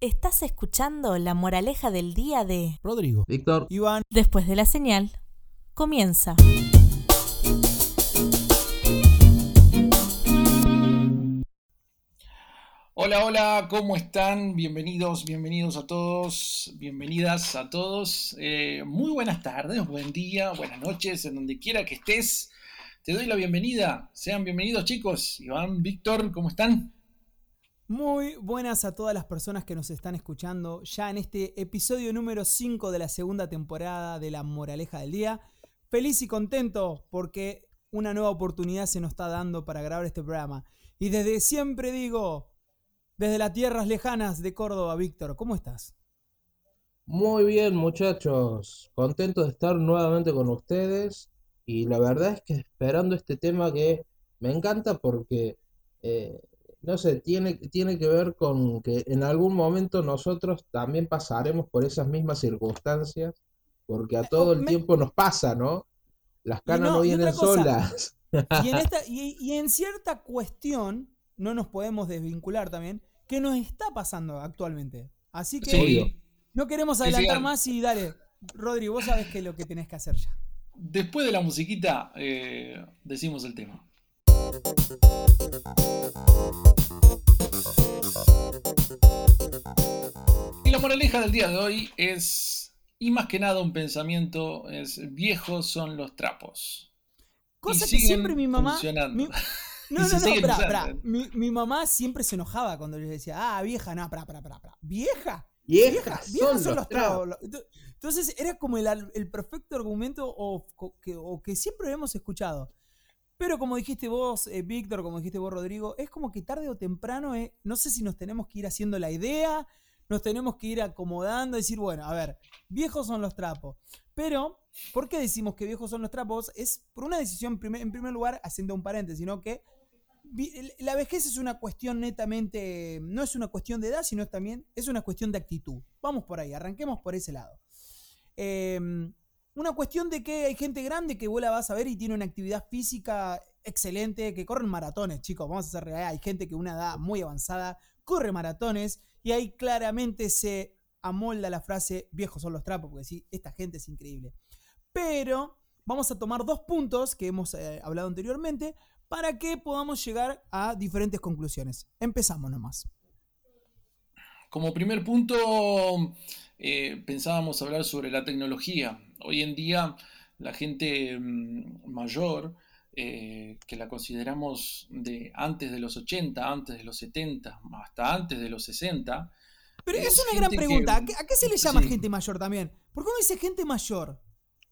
Estás escuchando la moraleja del día de Rodrigo, Víctor, Iván, Después de la señal. Comienza. Hola, hola, ¿cómo están? Bienvenidos, bienvenidos a todos, bienvenidas a todos. Eh, muy buenas tardes, buen día, buenas noches, en donde quiera que estés. Te doy la bienvenida. Sean bienvenidos chicos. Iván, Víctor, ¿cómo están? Muy buenas a todas las personas que nos están escuchando ya en este episodio número 5 de la segunda temporada de La Moraleja del Día. Feliz y contento porque una nueva oportunidad se nos está dando para grabar este programa. Y desde siempre digo, desde las tierras lejanas de Córdoba, Víctor, ¿cómo estás? muy bien muchachos, contento de estar nuevamente con ustedes y la verdad es que esperando este tema que me encanta porque, eh, no sé, tiene, tiene que ver con que en algún momento nosotros también pasaremos por esas mismas circunstancias, porque a todo el me- tiempo nos pasa, ¿no? Las canas no, vienen solas. Y en, esta, y, y en cierta cuestión, no nos podemos desvincular también, que nos está pasando actualmente. Así que Sí. no queremos adelantar sí. más y dale, Rodri, vos sabés qué es lo que tenés que hacer ya. Después de la musiquita, eh, decimos el tema. Y la moraleja del día de hoy es, y más que nada un pensamiento, es viejos son los trapos. Cosa Y que siempre mi mamá. mi- no, no, no. Mi, mi mamá siempre se enojaba cuando yo decía, ah, vieja, no, pará, pará, pará, pará. ¿Vieja? Viejas Viejas son los trapos. Entonces era como el, el perfecto argumento o, co- que, o que siempre hemos escuchado. Pero como dijiste vos, eh, Víctor, como dijiste vos, Rodrigo, es como que tarde o temprano, eh, no sé si nos tenemos que ir haciendo la idea, nos tenemos que ir acomodando, decir, bueno, a ver, viejos son los trapos. Pero, ¿por qué decimos que viejos son los trapos? Es por una decisión, en primer lugar, haciendo un paréntesis, sino que la vejez es una cuestión netamente, no es una cuestión de edad, sino también es una cuestión de actitud. Vamos por ahí, arranquemos por ese lado. Eh, una cuestión de que hay gente grande que vos la vas a ver y tiene una actividad física excelente, que corren maratones, chicos, vamos a ser reales. Hay gente que una edad muy avanzada corre maratones y ahí claramente se amolda la frase viejos son los trapos, porque sí, esta gente es increíble. Pero vamos a tomar dos puntos que hemos eh, hablado anteriormente para que podamos llegar a diferentes conclusiones. Empezamos nomás. Como primer punto, eh, pensábamos hablar sobre la tecnología. Hoy en día la gente mm, mayor, eh, que la consideramos de antes de los 80, antes de los 70, hasta antes de los 60, Pero Es es una gran que- pregunta. ¿A qué, a qué se le llama Sí. gente mayor también? ¿Por qué uno dice gente mayor?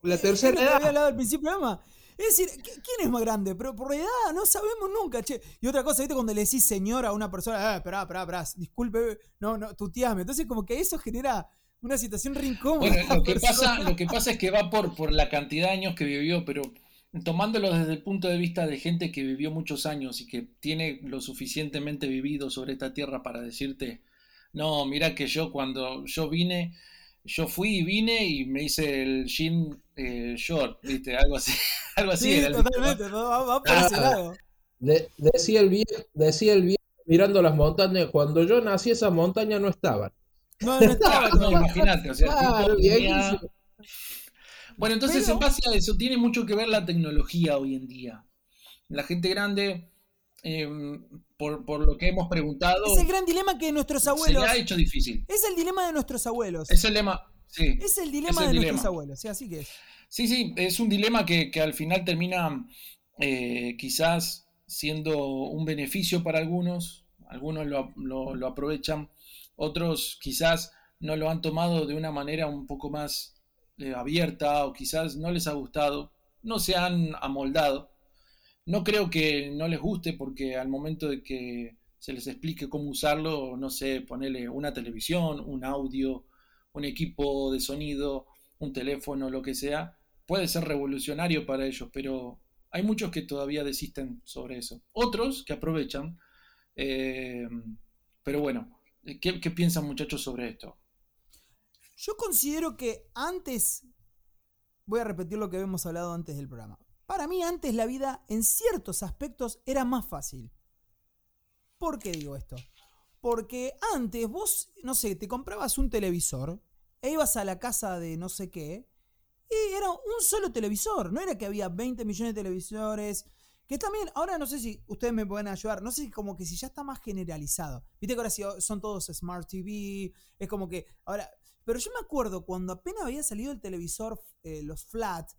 La Es tercera que había edad. hablado al principio del programa. Es decir, ¿qui- ¿quién es más grande? Pero por edad no sabemos nunca, che. Y otra cosa, ¿viste? Cuando le decís señor a una persona, ah, esperá, esperá, esperá, disculpe, no, no, tuteame. Entonces, como que eso genera una situación. Bueno, lo que pasa, lo que pasa es que va por, por la cantidad de años que vivió, pero tomándolo desde el punto de vista de gente que vivió muchos años y que tiene lo suficientemente vivido sobre esta tierra para decirte, no, mira que yo cuando yo vine, yo fui y vine y me hice el jean eh, short, ¿viste? Algo así, algo así Sí, era el ¿no? totalmente, no, va, va por ese Ah. lado. De- decía el viejo, decía el viejo mirando las montañas, cuando yo nací esas montañas no estaban. No, no estaba no, todavía. imagínate, o sea, Claro, tenía-. Bueno, entonces Pero- en base a eso tiene mucho que ver la tecnología hoy en día. La gente grande, eh, por, por lo que hemos preguntado, Es el gran dilema que nuestros se abuelos. le ha hecho difícil. Es el dilema de nuestros abuelos. Es el lema, sí. Es el dilema es el de dilema. nuestros abuelos. Sí, así que es. Sí, sí, es un dilema que, que al final termina eh, quizás siendo un beneficio para algunos, algunos lo, lo- lo aprovechan, otros quizás no lo han tomado de una manera un poco más eh, abierta o quizás no les ha gustado, no se han amoldado. No creo que no les guste porque al momento de que se les explique cómo usarlo, no sé, ponerle una televisión, un audio, un equipo de sonido, un teléfono, lo que sea, puede ser revolucionario para ellos, pero hay muchos que todavía desisten sobre eso. Otros que aprovechan. eh, pero bueno, ¿qué, qué piensan muchachos sobre esto? Yo considero que antes, voy a repetir lo que habíamos hablado antes del programa. Para mí antes la vida en ciertos aspectos era más fácil. ¿Por qué digo esto? Porque antes vos, no sé, te comprabas un televisor e ibas a la casa de no sé qué y era un solo televisor. No era que había 20 millones de televisores. Que también, ahora no sé si ustedes me pueden ayudar, no sé si como que si ya está más generalizado. Viste que ahora sí son todos Smart TV, es como que ahora... Pero yo me acuerdo cuando apenas había salido el televisor, eh, los flat,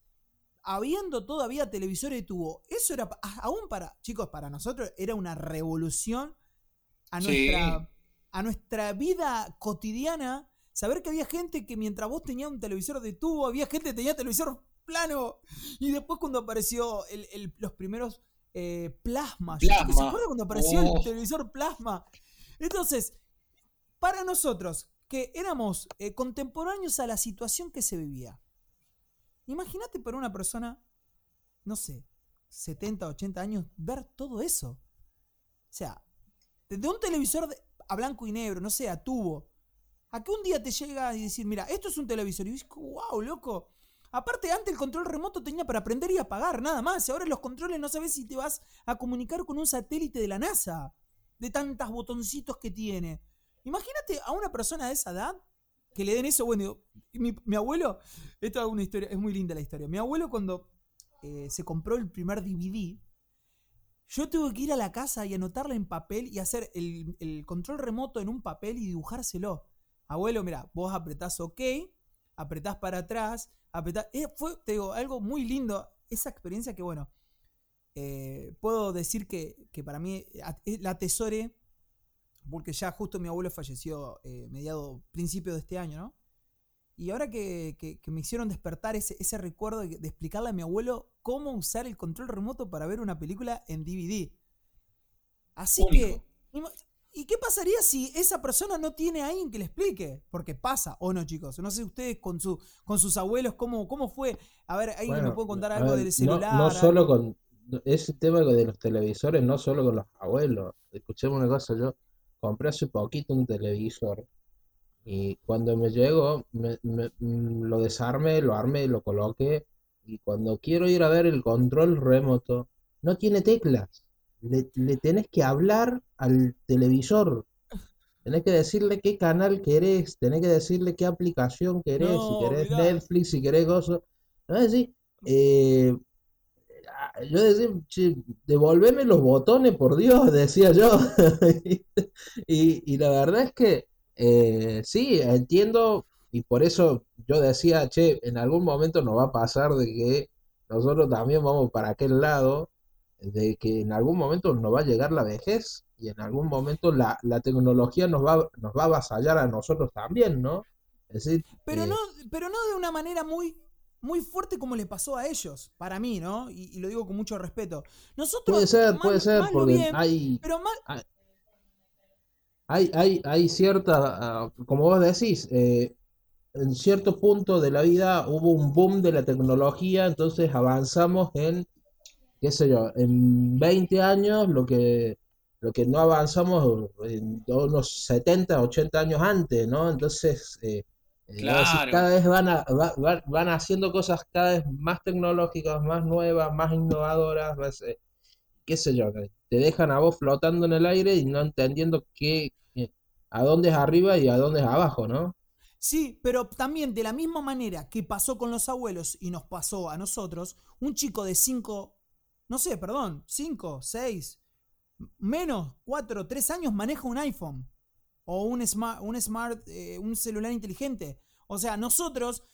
habiendo todavía televisores de tubo, eso era, aún para, chicos, para nosotros era una revolución a nuestra, a nuestra vida cotidiana. Saber que había gente que mientras vos tenías un televisor de tubo, había gente que tenía televisor plano. Y después cuando apareció los primeros eh, plasmas. ¿Se acuerdan cuando apareció el oh. televisor plasma? Entonces, para nosotros, que éramos eh, contemporáneos a la situación que se vivía, imagínate para una persona, no sé, 70, 80 años, ver todo eso. O sea, desde un televisor a blanco y negro, no sé, a tubo, a que un día te llega y decir, mira, esto es un televisor. Y dices, wow, loco, Aparte, antes el control remoto tenía para prender y apagar, nada más. Y ahora los controles no sabes si te vas a comunicar con un satélite de la NASA. De tantos botoncitos que tiene. Imagínate a una persona de esa edad que le den eso. Bueno, mi, abuelo, esto es una historia, es muy linda la historia. Mi abuelo cuando eh, se compró el primer DVD, yo tuve que ir a la casa y anotarla en papel y hacer el, el control remoto en un papel y dibujárselo. Abuelo, mira, vos apretás OK, apretás para atrás, eh, fue, te digo, algo muy lindo. Esa experiencia que, bueno, eh, puedo decir que, para mí eh, la atesoré, porque ya justo mi abuelo falleció mediado, principio de este año, ¿no? Y ahora que, me hicieron despertar ese, ese recuerdo de, explicarle a mi abuelo cómo usar el control remoto para ver una película en DVD. Así que, ¿Y qué pasaría si esa persona no tiene a alguien que le explique? Porque pasa, o no, chicos. No sé ustedes con, su, con sus abuelos, ¿cómo, cómo fue? A ver, ¿alguien me puede contar algo del celular? No, solo con. Ese tema de los televisores, no solo con los abuelos. Escuchemos una cosa, yo compré hace poquito un televisor. Y cuando me llegó, me, mm, lo desarmé, lo armé, lo coloqué. Y cuando quiero ir a ver el control remoto, no tiene teclas le, tenés que hablar al televisor. Tenés que decirle qué canal querés, tenés que decirle qué aplicación querés, si querés Netflix, si querés cosas. ¿No decir? Eh, yo decía, devolveme los botones, por Dios, decía yo. y, y, la verdad es que eh, sí, entiendo, y por eso yo decía, che, en algún momento nos va a pasar de que nosotros también vamos para aquel lado, de que en algún momento nos va a llegar la vejez y en algún momento la, tecnología nos va, nos va a avasallar a nosotros también, ¿no? pero, no, pero no de una manera muy, muy fuerte como le pasó a ellos, para mí, ¿no? Y, lo digo con mucho respeto. Nosotros, puede ser, puede ser, porque hay, pero hay, hay, hay, cierta, ah, como vos decís, eh, en cierto punto de la vida hubo un boom de la tecnología, entonces avanzamos en qué sé yo, en 20 años lo que, lo que no avanzamos en unos 70, 80 años antes, ¿no? Entonces, eh, eh, cada vez van, van haciendo cosas cada vez más tecnológicas, más nuevas, más innovadoras, eh, qué sé yo, te dejan a vos flotando en el aire y no entendiendo qué, a dónde es arriba y a dónde es abajo, ¿no? Sí, pero también de la misma manera que pasó con los abuelos y nos pasó a nosotros, un chico de 5 no sé, perdón, 5, 6, menos 4, 3 años maneja un iPhone o un smart, un, eh, un celular inteligente. O sea, nosotros,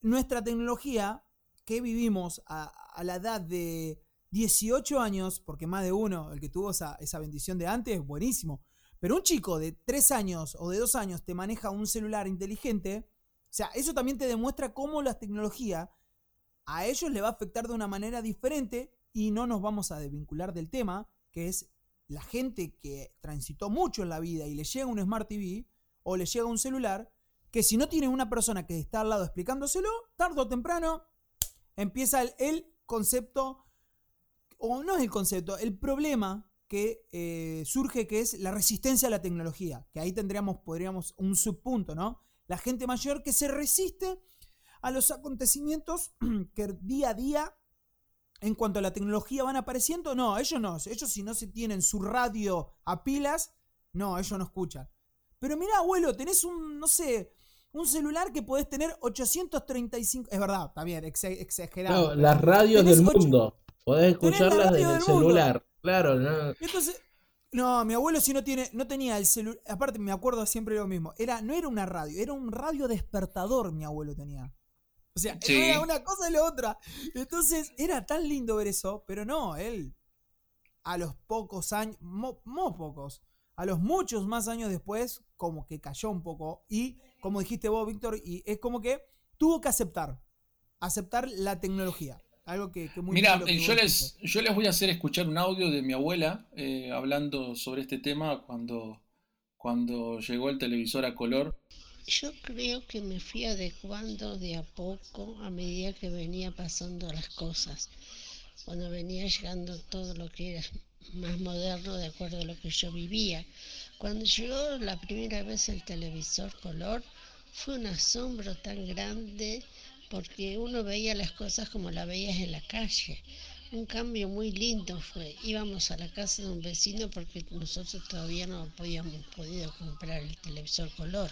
nuestra tecnología que vivimos a, la edad de 18 años, porque más de uno, el que tuvo esa, esa bendición de antes, buenísimo. Pero un chico de 3 años o de 2 años te maneja un celular inteligente, o sea, eso también te demuestra cómo la tecnología a ellos le va a afectar de una manera diferente y no nos vamos a desvincular del tema, que es la gente que transitó mucho en la vida y le llega un Smart TV o le llega un celular, que si no tiene una persona que está al lado explicándoselo, tarde o temprano empieza el, concepto, o no es el concepto, el problema que eh, surge que es la resistencia a la tecnología, que ahí tendríamos, podríamos, un subpunto, ¿no? La gente mayor que se resiste a los acontecimientos que día a día en cuanto a la tecnología van apareciendo, no, ellos no, ellos si no se tienen su radio a pilas, No, ellos no escuchan. Pero mira, abuelo, tenés un, no sé, un celular que podés tener 835. Es verdad, está bien, exagerado. No, las radios del mundo. Podés escucharlas desde el celular. Claro, no. Entonces, no, mi abuelo si no tiene, no tenía el celular. Aparte, me acuerdo siempre lo mismo. Era, no era una radio, era un radio despertador, mi abuelo tenía. O sea, no era una cosa y la otra. Entonces, era tan lindo ver eso, pero no, él, a los pocos años, muy pocos, a los muchos más años después, como que cayó un poco. Y, como dijiste vos, Víctor, y es como que tuvo que aceptar, aceptar la tecnología. Algo que, muy Mira, yo les, yo les voy a hacer escuchar un audio de mi abuela eh, hablando sobre este tema cuando, cuando llegó el televisor a color. Yo creo que me fui adecuando de a poco a medida que venía pasando las cosas. Cuando venía llegando todo lo que era más moderno de acuerdo a lo que yo vivía. Cuando llegó la primera vez el televisor color, fue un asombro tan grande porque uno veía las cosas como las veías en la calle. Un cambio muy lindo fue. Íbamos a la casa de un vecino porque nosotros todavía no habíamos podido comprar el televisor color.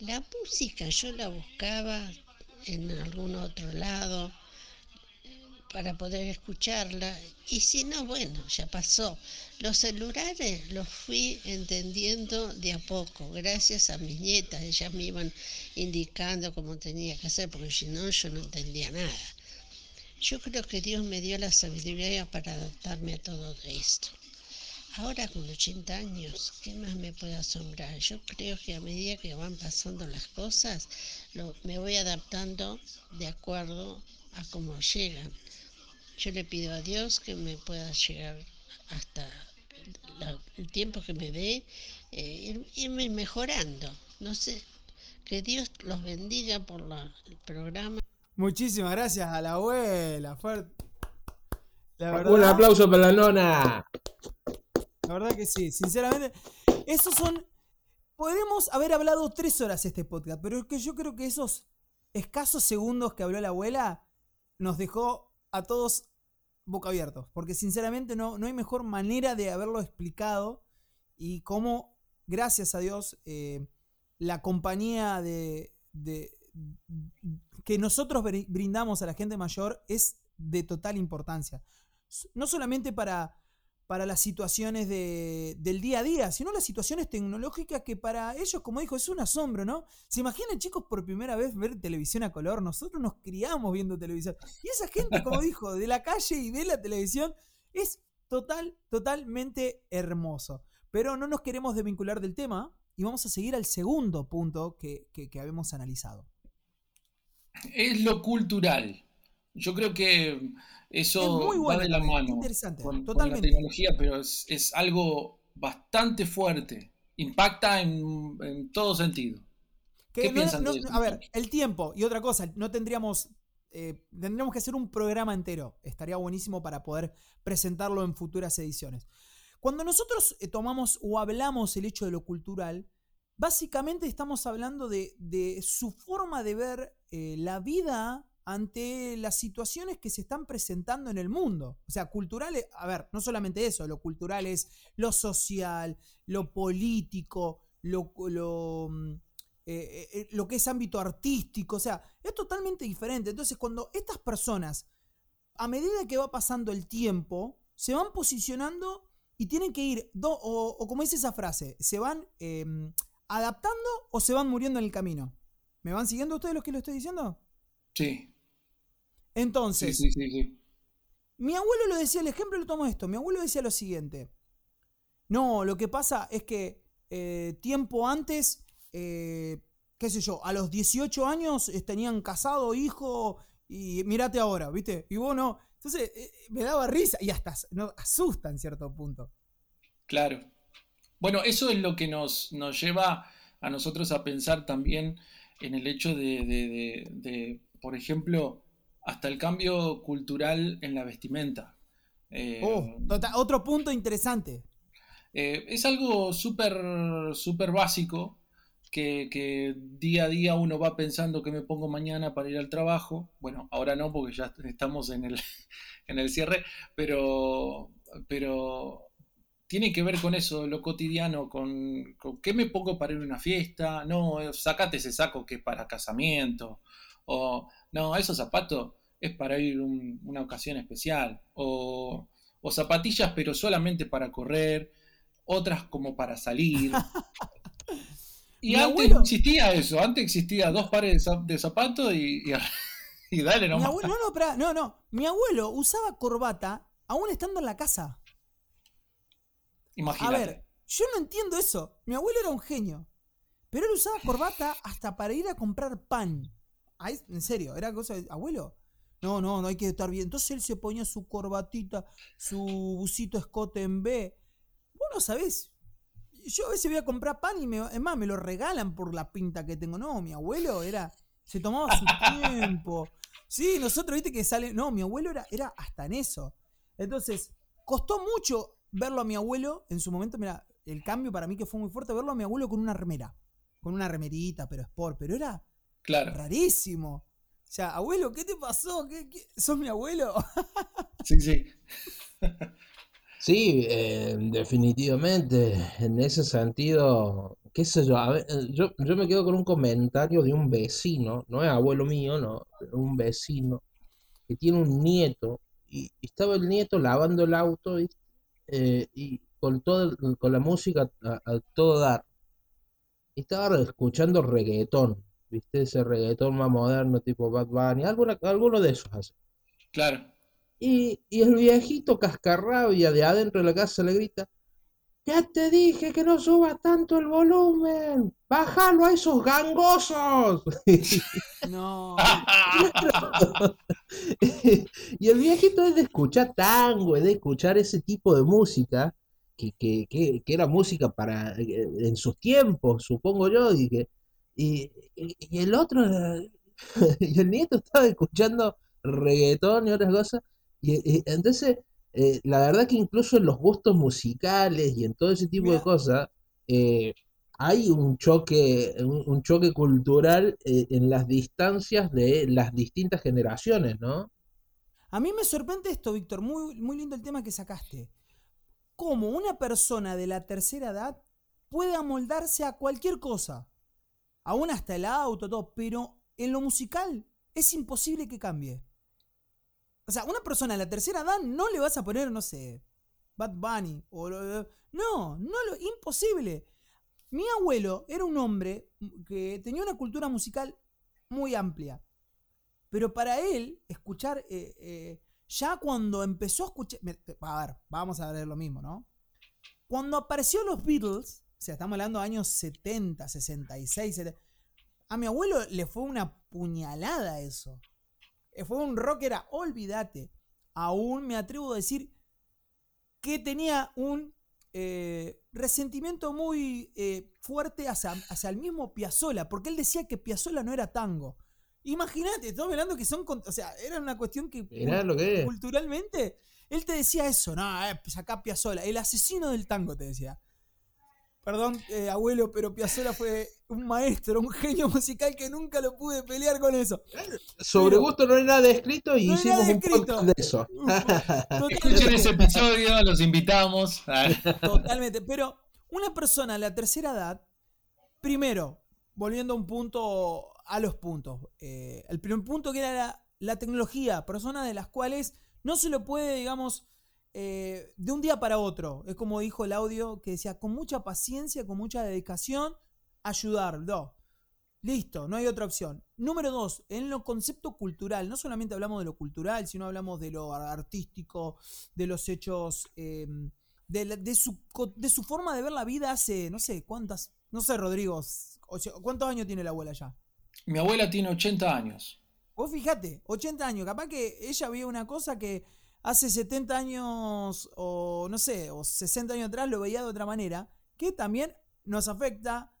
La música yo la buscaba en algún otro lado para poder escucharla y si no, bueno, ya pasó. Los celulares los fui entendiendo de a poco, gracias a mis nietas, ellas me iban indicando cómo tenía que hacer, porque si no, yo no entendía nada. Yo creo que Dios me dio la sabiduría para adaptarme a todo esto. Ahora con 80 años, ¿qué más me puede asombrar? Yo creo que a medida que van pasando las cosas, me voy adaptando de acuerdo a cómo llegan. Yo le pido a Dios que me pueda llegar hasta el tiempo que me dé, eh, irme mejorando. No sé, que Dios los bendiga por el programa. Muchísimas gracias a la abuela. Un aplauso para la nona. La verdad que sí, sinceramente. Esos son. Podemos haber hablado tres horas este podcast, pero es que yo creo que esos escasos segundos que habló la abuela nos dejó a todos boca abiertos, porque sinceramente no, no hay mejor manera de haberlo explicado y cómo, gracias a Dios, eh, la compañía de, que nosotros brindamos a la gente mayor es de total importancia. No solamente para para las situaciones del día a día, sino las situaciones tecnológicas que para ellos, como dijo, es un asombro, ¿no? ¿Se imaginan, chicos, por primera vez ver televisión a color? Nosotros nos criamos viendo televisión. Y esa gente, como dijo, de la calle y de la televisión, es total, totalmente hermoso. Pero no nos queremos desvincular del tema y vamos a seguir al segundo punto que, que habíamos analizado. Es lo cultural. Yo creo que eso va de la mano interesante, con, totalmente. la tecnología, pero es, algo bastante fuerte. Impacta en, todo sentido. ¿Qué piensan de eso? A ver, el tiempo y otra cosa, no tendríamos eh, tendríamos que hacer un programa entero. Estaría buenísimo para poder presentarlo en futuras ediciones. Cuando nosotros eh, tomamos o hablamos el hecho de lo cultural, básicamente estamos hablando de, su forma de ver eh, la vida ante las situaciones que se están presentando en el mundo. O sea, culturales, a ver, no solamente eso, lo cultural es lo social, lo político, lo, lo, mm, eh, eh, lo que es ámbito artístico, o sea, es totalmente diferente. Entonces, cuando estas personas, a medida que va pasando el tiempo, se van posicionando y tienen que ir, o, como dice esa frase, se van em, adaptando o se van muriendo en el camino. ¿Me van siguiendo ustedes los que lo estoy diciendo? Sí. Entonces, sí, sí, sí, mi abuelo lo decía, el ejemplo lo tomo esto, mi abuelo decía lo siguiente. No, lo que pasa es que eh, tiempo antes, eh, qué sé yo, a los 18 años eh, tenían casado, hijo, y mírate ahora, ¿viste? Y vos no. Entonces, me daba risa y hasta asusta en cierto punto. Claro. Bueno, eso es lo que nos, nos lleva a nosotros a pensar también en el hecho de por ejemplo, hasta el cambio cultural en la vestimenta. Eh, oh, tota, otro punto interesante. Eh, es algo súper súper básico que, día a día uno va pensando que me pongo mañana para ir al trabajo. Bueno, ahora no porque ya estamos en el, en el cierre, pero, pero tiene que ver con eso, lo cotidiano, con, con qué me pongo para ir a una fiesta, no, eh, sacate ese saco que es para casamiento, o no, esos zapatos es para ir una ocasión especial, o, o zapatillas pero solamente para correr, otras como para salir. Y antes existía eso, antes existía dos pares de zapatos y, y, dale nomás. no, no, no, no. Mi abuelo usaba corbata aún estando en la casa. Imagínate. A ver, yo no entiendo eso. Mi abuelo era un genio. Pero él usaba corbata hasta para ir a comprar pan. En serio, era cosa de, abuelo. No, no, no hay que estar bien. Entonces él se ponía su corbatita, su busito escote en B. Vos no sabés yo a veces voy a comprar pan y me, es más, me lo regalan por la pinta que tengo. No, mi abuelo era, se tomaba su tiempo. Sí, nosotros, viste que sale, no, mi abuelo era, era hasta en eso. Entonces, costó mucho verlo a mi abuelo en su momento, mira, el cambio para mí que fue muy fuerte, verlo a mi abuelo con una remera, con una remerita, pero sport, pero era claro. rarísimo. O sea, abuelo, ¿qué te pasó? ¿Qué, qué? sos mi abuelo? sí, sí. Sí, eh, definitivamente. En ese sentido, qué sé yo, a ver, eh, yo, yo me quedo con un comentario de un vecino, no es abuelo mío, no, un vecino que tiene un nieto y, estaba el nieto lavando el auto y, eh, y con todo con la música a, todo dar. Y estaba escuchando reggaetón, ¿viste? Ese reggaetón más moderno tipo Bad Bunny, alguna, alguno de esos así. Claro. Y, el viejito cascarrabia de adentro de la casa le grita, ya te dije que no suba tanto el volumen, bájalo a esos gangosos. No. y el viejito es de escuchar tango, es de escuchar ese tipo de música, que, que, que, era música para eh, en sus tiempos, supongo yo, y que y, y el otro, y el nieto estaba escuchando reggaetón y otras cosas, y, entonces, eh, la verdad que incluso en los gustos musicales y en todo ese tipo de cosas, eh, hay un choque, un, choque cultural eh, en las distancias de las distintas generaciones, ¿no? A mí me sorprende esto, Víctor, muy, muy lindo el tema que sacaste. Cómo una persona de la tercera edad puede amoldarse a cualquier cosa, aún hasta el auto, todo, pero en lo musical es imposible que cambie. O sea, una persona de la tercera edad no le vas a poner, no sé, Bad Bunny. O, no, no, lo, imposible. Mi abuelo era un hombre que tenía una cultura musical muy amplia. Pero para él, escuchar, eh, eh, ya cuando empezó a escuchar... A ver, vamos a ver lo mismo, ¿no? Cuando apareció los Beatles, o sea, estamos hablando de años 70, 66, 70, a mi abuelo le fue una puñalada eso. Eh, fue un rocker olvídate. Aún me atrevo a decir que tenía un eh, resentimiento muy eh, fuerte hacia, el mismo Piazzola, porque él decía que Piazzola no era tango. Imagínate, estamos hablando que son, o sea, era una cuestión que, culturalmente, él te decía eso, no, eh, pues acá Piazzola, el asesino del tango te decía. Perdón, eh, abuelo, pero Piazzolla fue un maestro, un genio musical que nunca lo pude pelear con eso. Sobre gusto no hay nada escrito y hicimos un podcast de eso. Escuchen ese episodio, los invitamos. Totalmente, pero una persona de la tercera edad, primero, volviendo a un punto, a los puntos. Eh, el primer punto que era la, la tecnología, personas de las cuales no se lo puede, digamos, eh, de un día para otro. Es como dijo el audio que decía, con mucha paciencia, con mucha dedicación, ayudarlo. Listo, no hay otra opción. Número dos, en lo concepto cultural, no solamente hablamos de lo cultural, sino hablamos de lo artístico, de los hechos, em, de, su, de su forma de ver la vida hace, no sé, cuántas, no sé, Rodrigo, ¿cuántos años tiene la abuela ya? Mi abuela tiene 80 años. Vos fíjate, 80 años, capaz que ella vio una cosa que hace 70 años o no sé, o 60 años atrás lo veía de otra manera, que también nos afecta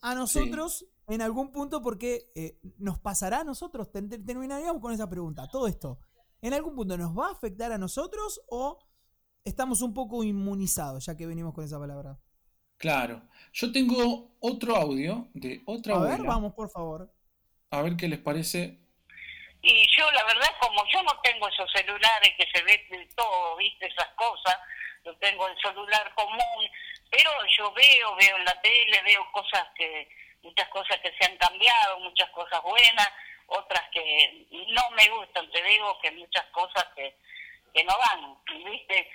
a nosotros en algún punto porque eh, nos pasará a nosotros, terminaríamos con esa pregunta, todo esto, ¿en algún punto nos va a afectar a nosotros o estamos un poco inmunizados ya que venimos con esa palabra? Claro, yo tengo otro audio de otra A ver, vamos por favor. A ver qué les parece y yo, la verdad, como yo no tengo esos celulares que se ve todo, viste, esas cosas, yo tengo el celular común, pero yo veo, veo en la tele, veo cosas que, muchas cosas que se han cambiado, muchas cosas buenas, otras que no me gustan, te digo que muchas cosas que, que no van, ¿viste?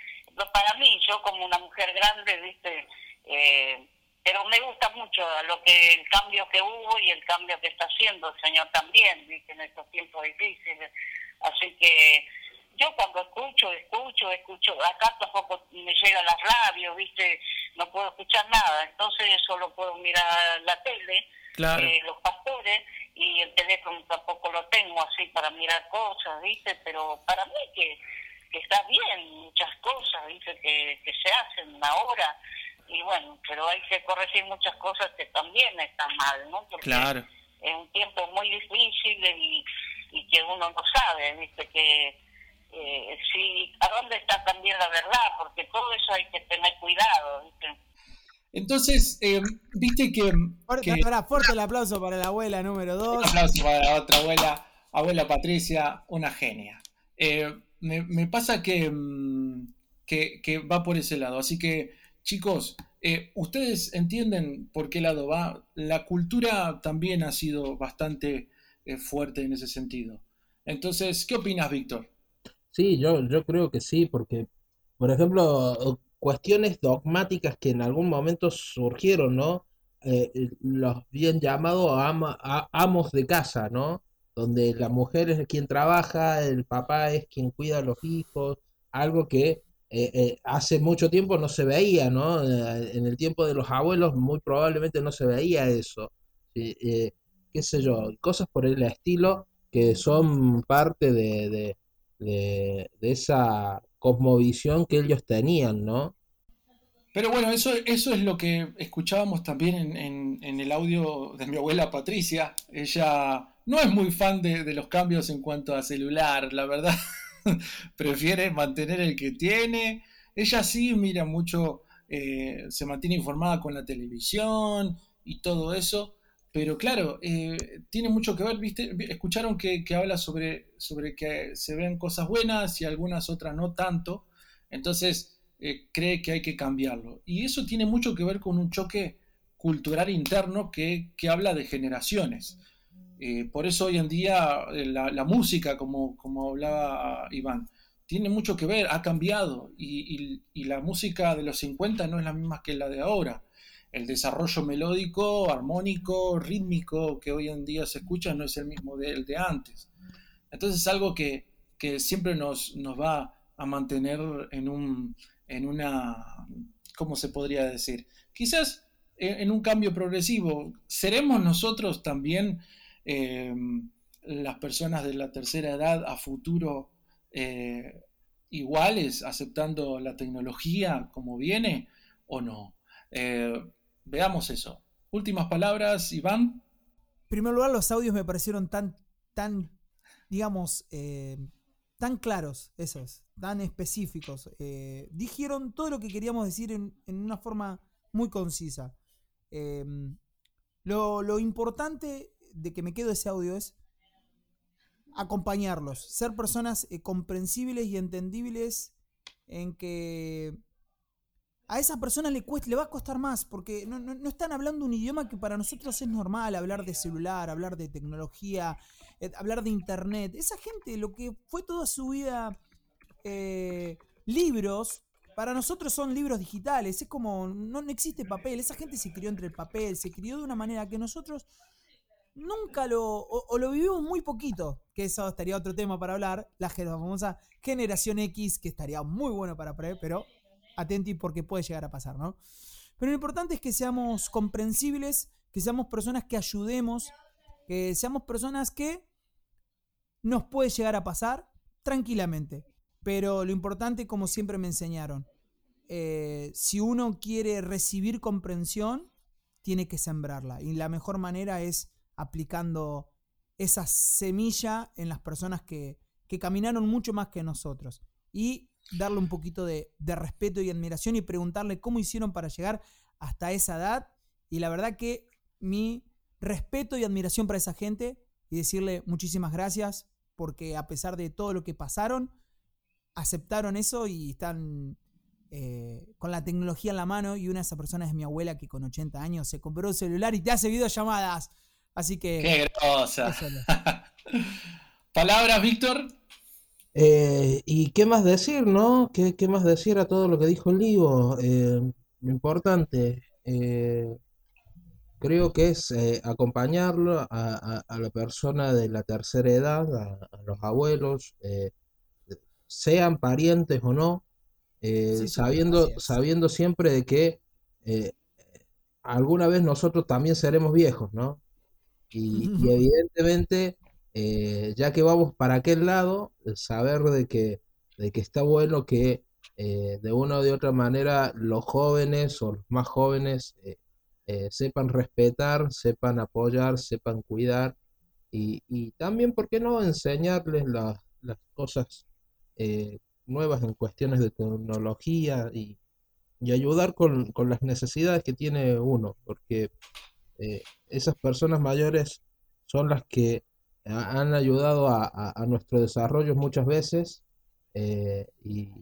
Para mí, yo como una mujer grande, ¿viste? Eh, pero me gusta mucho lo que el cambio que hubo y el cambio que está haciendo el Señor también, ¿viste? En estos tiempos difíciles. Así que yo cuando escucho, escucho, escucho, acá tampoco me llega la radio, ¿viste? No puedo escuchar nada, entonces solo puedo mirar la tele, eh, los pastores, y el teléfono tampoco lo tengo así para mirar cosas, ¿viste? Pero para mí que, que está bien muchas cosas, ¿viste? Que, que se hacen ahora, y bueno, pero hay que corregir muchas cosas que también están mal, ¿no? Porque claro. es un tiempo muy difícil y, y que uno no sabe, ¿viste? Que eh, sí, a dónde está también la verdad, porque todo eso hay que tener cuidado. ¿viste? Entonces, eh, viste que... Fuerte, fuerte el aplauso para la abuela número dos. Un aplauso para la otra abuela, abuela Patricia, una genia. Eh, me, me, pasa que, mm, que, que, va por ese lado. Así que, chicos, eh, ustedes entienden por qué lado va. La cultura también ha sido bastante eh, fuerte en ese sentido. Entonces, ¿qué opinas, Víctor? Sí, yo, yo creo que sí, porque, por ejemplo, cuestiones dogmáticas que en algún momento surgieron, ¿no? Eh, los bien llamados ama, amos de casa, ¿no? Donde la mujer es quien trabaja, el papá es quien cuida a los hijos, algo que eh, eh, hace mucho tiempo no se veía, ¿no? en el tiempo de los abuelos muy probablemente no se veía eso. qué sé yo, cosas por el estilo que son parte de de, esa cosmovisión que ellos tenían, ¿no? Pero bueno, eso, eso es lo que escuchábamos también en, en, el audio de mi abuela Patricia. Ella no es muy fan de, de los cambios en cuanto a celular, la verdad. Prefiere mantener el que tiene. Ella sí mira mucho, eh, se mantiene informada con la televisión y todo eso. Pero claro, eh, tiene mucho que ver, ¿viste? Escucharon que, habla sobre, sobre que se ven cosas buenas y algunas otras no tanto. Entonces eh, cree que hay que cambiarlo. Y eso tiene mucho que ver con un choque cultural interno que, habla de generaciones. Eh, por eso hoy en día la, música, como, como hablaba Iván, tiene mucho que ver, ha cambiado. Y, y la música de los 50 no es la misma que la de ahora el desarrollo melódico, armónico, rítmico que hoy en día se escucha no es el mismo del de antes. Entonces es algo que, siempre nos, nos, va a mantener en, un, en una, ¿cómo se podría decir? Quizás en, un cambio progresivo. ¿Seremos nosotros también eh, las personas de la tercera edad a futuro eh, iguales, aceptando la tecnología como viene o no? Eh, Veamos eso. Últimas palabras, Iván. En primer lugar, los audios me parecieron tan, tan, digamos, eh, tan claros, esos, tan específicos. Dijeron todo lo que queríamos decir en, una forma muy concisa. Em, lo, importante de que me quedo ese audio es acompañarlos, ser personas eh, comprensibles y entendibles en que a esa persona le, cuesta, le va a costar más, porque no, están hablando un idioma que para nosotros es normal, hablar de celular, hablar de tecnología, eh, hablar de internet. Esa gente, lo que fue toda su vida eh, libros, para nosotros son libros digitales, es como, no, existe papel, esa gente se crió entre el papel, se crió de una manera que nosotros nunca lo, o, lo vivimos muy poquito, que eso estaría otro tema para hablar, la famosa generación X, que estaría muy bueno para pre, pero atenti porque puede llegar a pasar, ¿no? Pero lo importante es que seamos comprensibles, que seamos personas que ayudemos, que seamos personas que nos puede llegar a pasar tranquilamente. Pero lo importante, como siempre me enseñaron, eh, si uno quiere recibir comprensión, tiene que sembrarla. Y la mejor manera es aplicando esa semilla en las personas que, que caminaron mucho más que nosotros. Y darle un poquito de, respeto y admiración y preguntarle cómo hicieron para llegar hasta esa edad. Y la verdad que mi respeto y admiración para esa gente y decirle muchísimas gracias porque a pesar de todo lo que pasaron, aceptaron eso y están eh, con la tecnología en la mano y una de esas personas es mi abuela que con 80 años se compró un celular y te hace videollamadas. Así que... ¡Qué grosa! ¿Palabras, Víctor? Eh, ¿Y qué más decir, no? ¿Qué, más decir a todo lo que dijo el Livo? Eh, lo importante, creo que es acompañarlo a, la persona de la tercera edad, a los abuelos, sean parientes o no, eh, sabiendo, sabiendo siempre de que eh, alguna vez nosotros también seremos viejos, ¿no? Y, evidentemente, eh, ya que vamos para aquel lado, saber de que, de que está bueno que de una o de otra manera los jóvenes o los más jóvenes sepan respetar, sepan apoyar, sepan cuidar y, y también, ¿por qué no enseñarles las cosas nuevas en cuestiones de tecnología y, ayudar con, las necesidades que tiene uno, porque eh, esas personas mayores son las que han ayudado a, nuestro desarrollo muchas veces eh, y,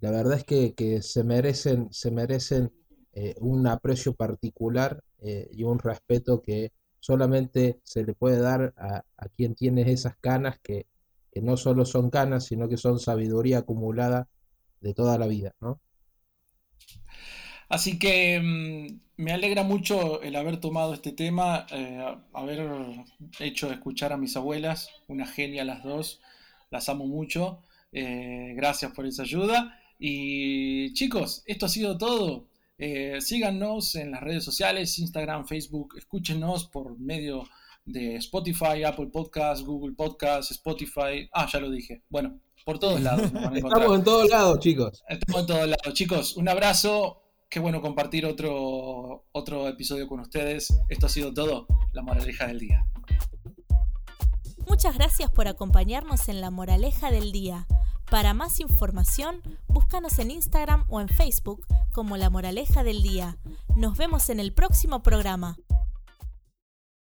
la verdad es que, se merecen, se merecen eh, un aprecio particular y un respeto que solamente se le puede dar a, a quien tiene esas canas que, que no solo son canas, sino que son sabiduría acumulada de toda la vida, ¿no? Así que mm, me alegra mucho el haber tomado este tema, eh, haber hecho escuchar a mis abuelas, una genia las dos, las amo mucho, eh, gracias por esa ayuda. Y chicos, esto ha sido todo. Eh, síganos en las redes sociales, Instagram, Facebook, escúchenos por medio de Spotify, Apple Podcast, Google Podcast, Spotify. Ah, ya lo dije. Bueno, por todos lados. Estamos en todos lados, chicos. Estamos en todos lados, chicos. Un abrazo. Qué bueno compartir otro, otro episodio con ustedes. Esto ha sido todo. La moraleja del día. Muchas gracias por acompañarnos en la moraleja del día. Para más información, búscanos en Instagram o en Facebook como La Moraleja del Día. Nos vemos en el próximo programa.